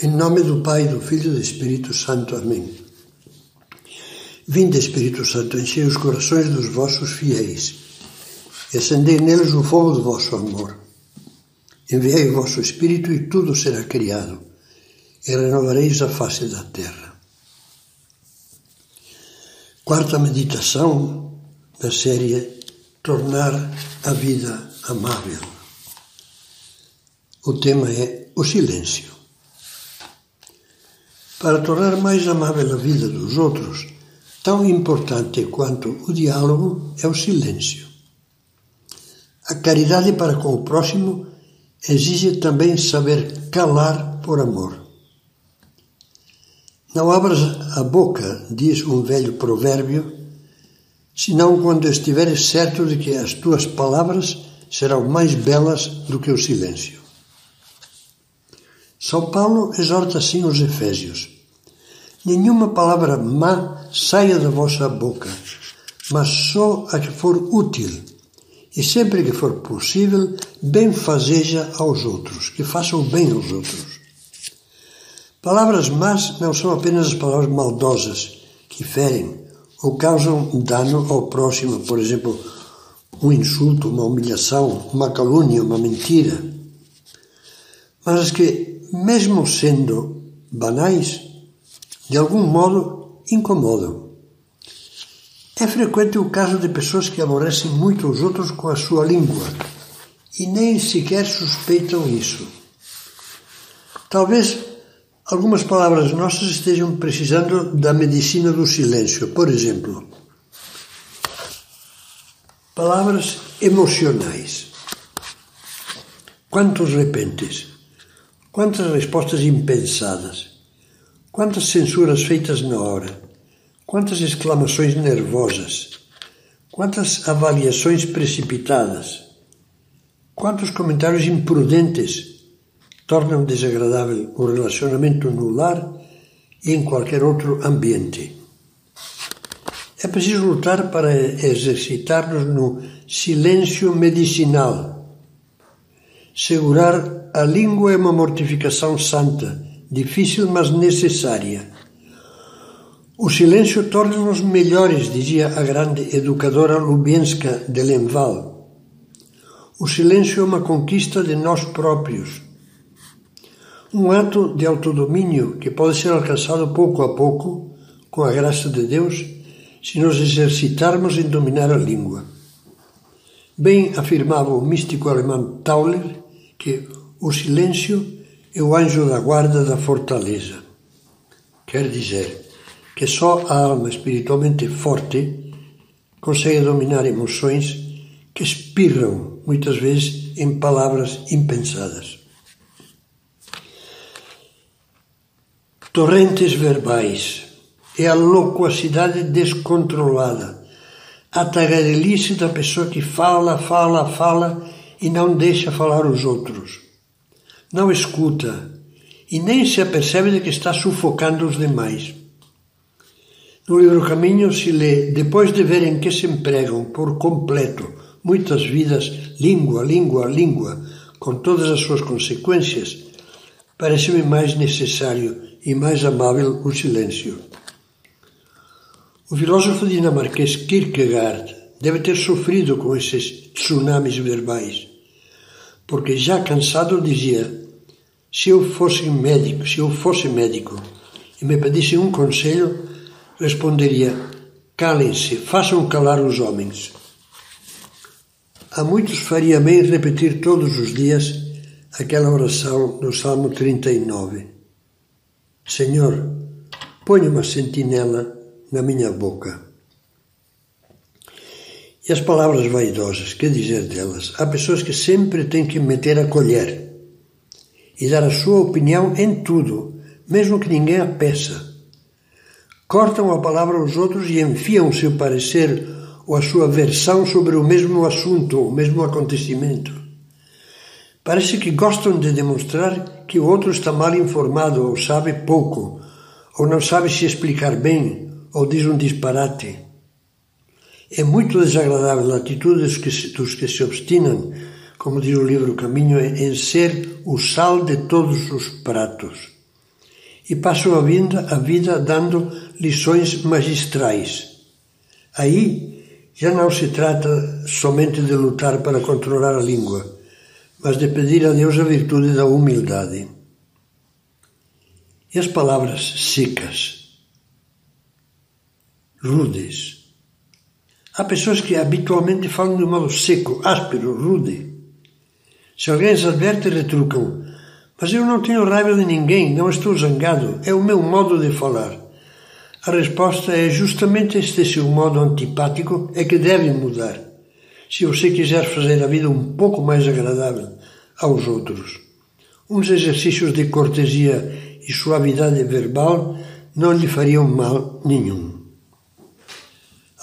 Em nome do Pai, do Filho e do Espírito Santo. Amém. Vinde, Espírito Santo, enchei os corações dos vossos fiéis e acendei neles o fogo do vosso amor. Enviai o vosso Espírito e tudo será criado e renovareis a face da terra. Quarta meditação da série Tornar a vida amável. O tema é o silêncio. Para tornar mais amável a vida dos outros, tão importante quanto o diálogo é o silêncio. A caridade para com o próximo exige também saber calar por amor. Não abras a boca, diz um velho provérbio, senão quando estiveres certo de que as tuas palavras serão mais belas do que o silêncio. São Paulo exorta assim os Efésios: Nenhuma palavra má saia da vossa boca, mas só a que for útil, e sempre que for possível, bem fazeja aos outros, que façam bem aos outros Palavras más não são apenas as palavras maldosas que ferem ou causam dano ao próximo, por exemplo, um insulto, uma humilhação, uma calúnia, uma mentira. Mas as que, mesmo sendo banais, de algum modo incomodam. É frequente o caso de pessoas que aborrecem muito os outros com a sua língua e nem sequer suspeitam isso. Talvez Algumas palavras nossas estejam precisando da medicina do silêncio. Por exemplo, palavras emocionais. Quantos repentes? Quantas respostas impensadas? Quantas censuras feitas na hora? Quantas exclamações nervosas? Quantas avaliações precipitadas? Quantos comentários imprudentes tornam desagradável o relacionamento no lar e em qualquer outro ambiente. É preciso lutar para exercitar-nos no silêncio medicinal. Segurar a língua é uma mortificação santa, difícil mas necessária. O silêncio torna-nos melhores, dizia a grande educadora Lubienska de Lenval. O silêncio é uma conquista de nós próprios um ato de autodomínio que pode ser alcançado pouco a pouco, com a graça de Deus, se nos exercitarmos em dominar a língua. Bem afirmava o místico alemão Tauler que o silêncio é o anjo da guarda da fortaleza. Quer dizer que só a alma espiritualmente forte consegue dominar emoções que espirram muitas vezes em palavras impensadas. torrentes verbais, é a loquacidade descontrolada, a tagarelice da pessoa que fala, fala, fala e não deixa falar os outros. Não escuta e nem se apercebe de que está sufocando os demais. No livro Caminho se lê, depois de ver em que se empregam por completo muitas vidas, língua, língua, língua, com todas as suas consequências, parece-me mais necessário e mais amável o silêncio. O filósofo dinamarquês Kierkegaard deve ter sofrido com esses tsunamis verbais, porque já cansado dizia: se eu fosse médico, se eu fosse médico e me pedisse um conselho, responderia: calem-se, façam calar os homens. A muitos faria bem repetir todos os dias aquela oração do Salmo 39. Senhor, põe uma sentinela na minha boca. E as palavras vaidosas, que dizer delas? Há pessoas que sempre têm que meter a colher e dar a sua opinião em tudo, mesmo que ninguém a peça. Cortam a palavra aos outros e enfiam o seu parecer ou a sua versão sobre o mesmo assunto o mesmo acontecimento. Parece que gostam de demonstrar que o outro está mal informado ou sabe pouco, ou não sabe se explicar bem, ou diz um disparate. É muito desagradável a atitude dos que, se, dos que se obstinam, como diz o livro Caminho, em ser o sal de todos os pratos. e passam a vida, a vida dando lições magistrais. Aí já não se trata somente de lutar para controlar a língua, mas de pedir a Deus a virtude da humildade. E as palavras secas, rudes. Há pessoas que habitualmente falam de um modo seco, áspero, rude. Se alguém as adverte, retrucam: Mas eu não tenho raiva de ninguém, não estou zangado, é o meu modo de falar. A resposta é justamente este seu modo antipático é que deve mudar se você quiser fazer a vida um pouco mais agradável aos outros. Uns exercícios de cortesia e suavidade verbal não lhe fariam mal nenhum.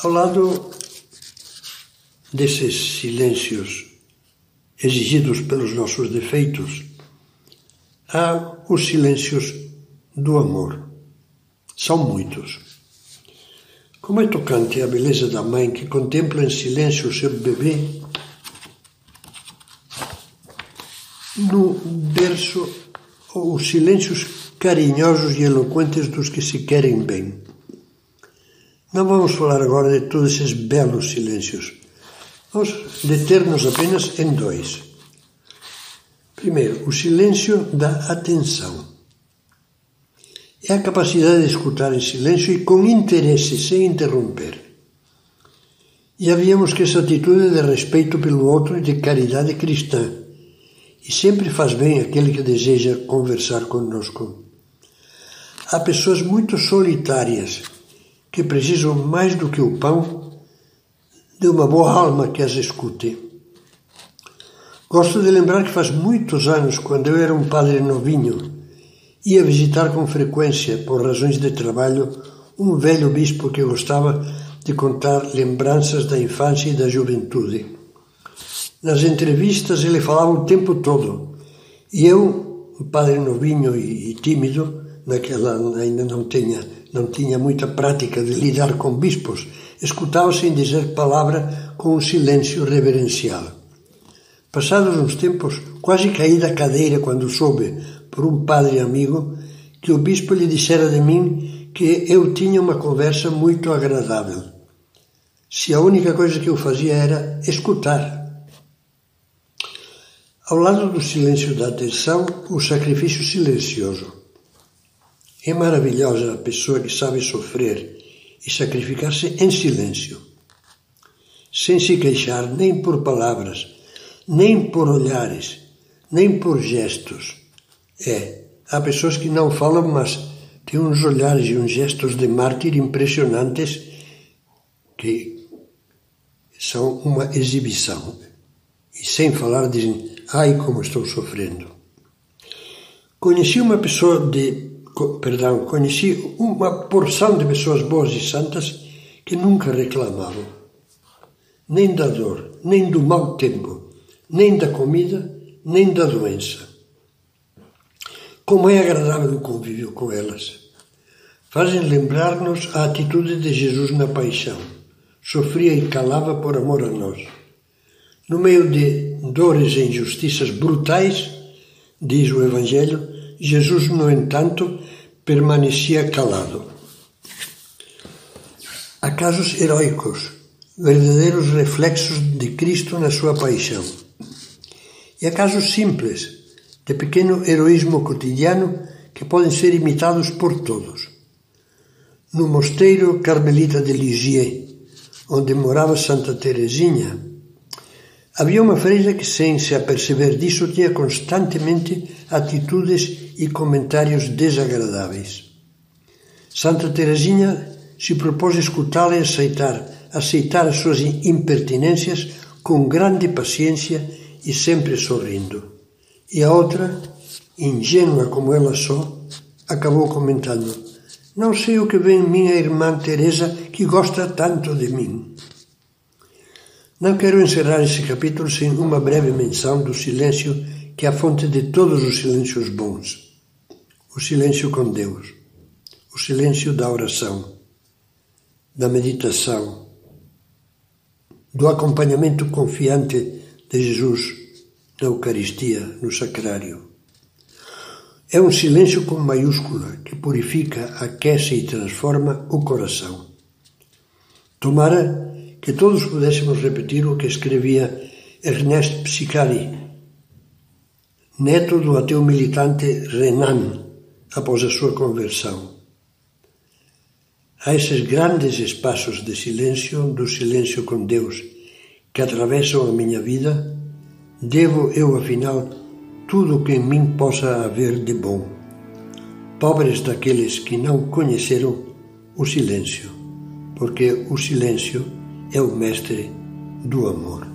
Ao lado desses silêncios exigidos pelos nossos defeitos, há os silêncios do amor. São muitos. Como é tocante a beleza da mãe que contempla em silêncio o seu bebê no berço os silêncios carinhosos e eloquentes dos que se querem bem. Não vamos falar agora de todos esses belos silêncios. Vamos deter-nos apenas em dois. Primeiro, o silêncio da atenção é a capacidade de escutar em silêncio e com interesse, sem interromper. Já víamos que essa atitude de respeito pelo outro e de caridade cristã, e sempre faz bem aquele que deseja conversar conosco. Há pessoas muito solitárias que precisam mais do que o pão de uma boa alma que as escute. Gosto de lembrar que faz muitos anos, quando eu era um padre novinho, Ia visitar com frequência, por razões de trabalho, um velho bispo que gostava de contar lembranças da infância e da juventude. Nas entrevistas ele falava o tempo todo. E eu, um padre novinho e, tímido, naquela ainda não tinha, não tinha muita prática de lidar com bispos, escutava sem dizer palavra com um silêncio reverencial. Passados uns tempos, quase caí da cadeira quando soube por um padre amigo que o bispo lhe dissera de mim que eu tinha uma conversa muito agradável. Se a única coisa que eu fazia era escutar. Ao lado do silêncio da atenção, o sacrifício silencioso. É maravilhosa a pessoa que sabe sofrer e sacrificar-se em silêncio, sem se queixar nem por palavras, nem por olhares, nem por gestos é, há pessoas que não falam, mas têm uns olhares e uns gestos de mártir impressionantes que são uma exibição. E sem falar dizem, ai como estou sofrendo. Conheci uma pessoa de, perdão, conheci uma porção de pessoas boas e santas que nunca reclamavam, nem da dor, nem do mau tempo, nem da comida, nem da doença. Como é agradável o convívio com elas. Fazem lembrar-nos a atitude de Jesus na paixão. Sofria e calava por amor a nós. No meio de dores e injustiças brutais, diz o Evangelho, Jesus, no entanto, permanecia calado. Há casos heróicos, verdadeiros reflexos de Cristo na sua paixão. E há casos simples, de pequeno heroísmo cotidiano que podem ser imitados por todos. No mosteiro carmelita de Lisieux, onde morava Santa Teresinha, havia uma freira que, sem se aperceber disso, tinha constantemente atitudes e comentários desagradáveis. Santa Teresinha se propôs escutá-la e aceitar, aceitar as suas impertinências com grande paciência e sempre sorrindo. E a outra, ingênua como ela só, acabou comentando: Não sei o que vem minha irmã Teresa que gosta tanto de mim. Não quero encerrar esse capítulo sem uma breve menção do silêncio que é a fonte de todos os silêncios bons. O silêncio com Deus, o silêncio da oração, da meditação, do acompanhamento confiante de Jesus na Eucaristia, no Sacrário. É um silêncio com maiúscula que purifica, aquece e transforma o coração. Tomara que todos pudéssemos repetir o que escrevia Ernest Psicari, neto do ateu militante Renan, após a sua conversão. A esses grandes espaços de silêncio, do silêncio com Deus, que atravessam a minha vida, devo eu, afinal, tudo o que em mim possa haver de bom. Pobres daqueles que não conheceram o silêncio, porque o silêncio é o mestre do amor.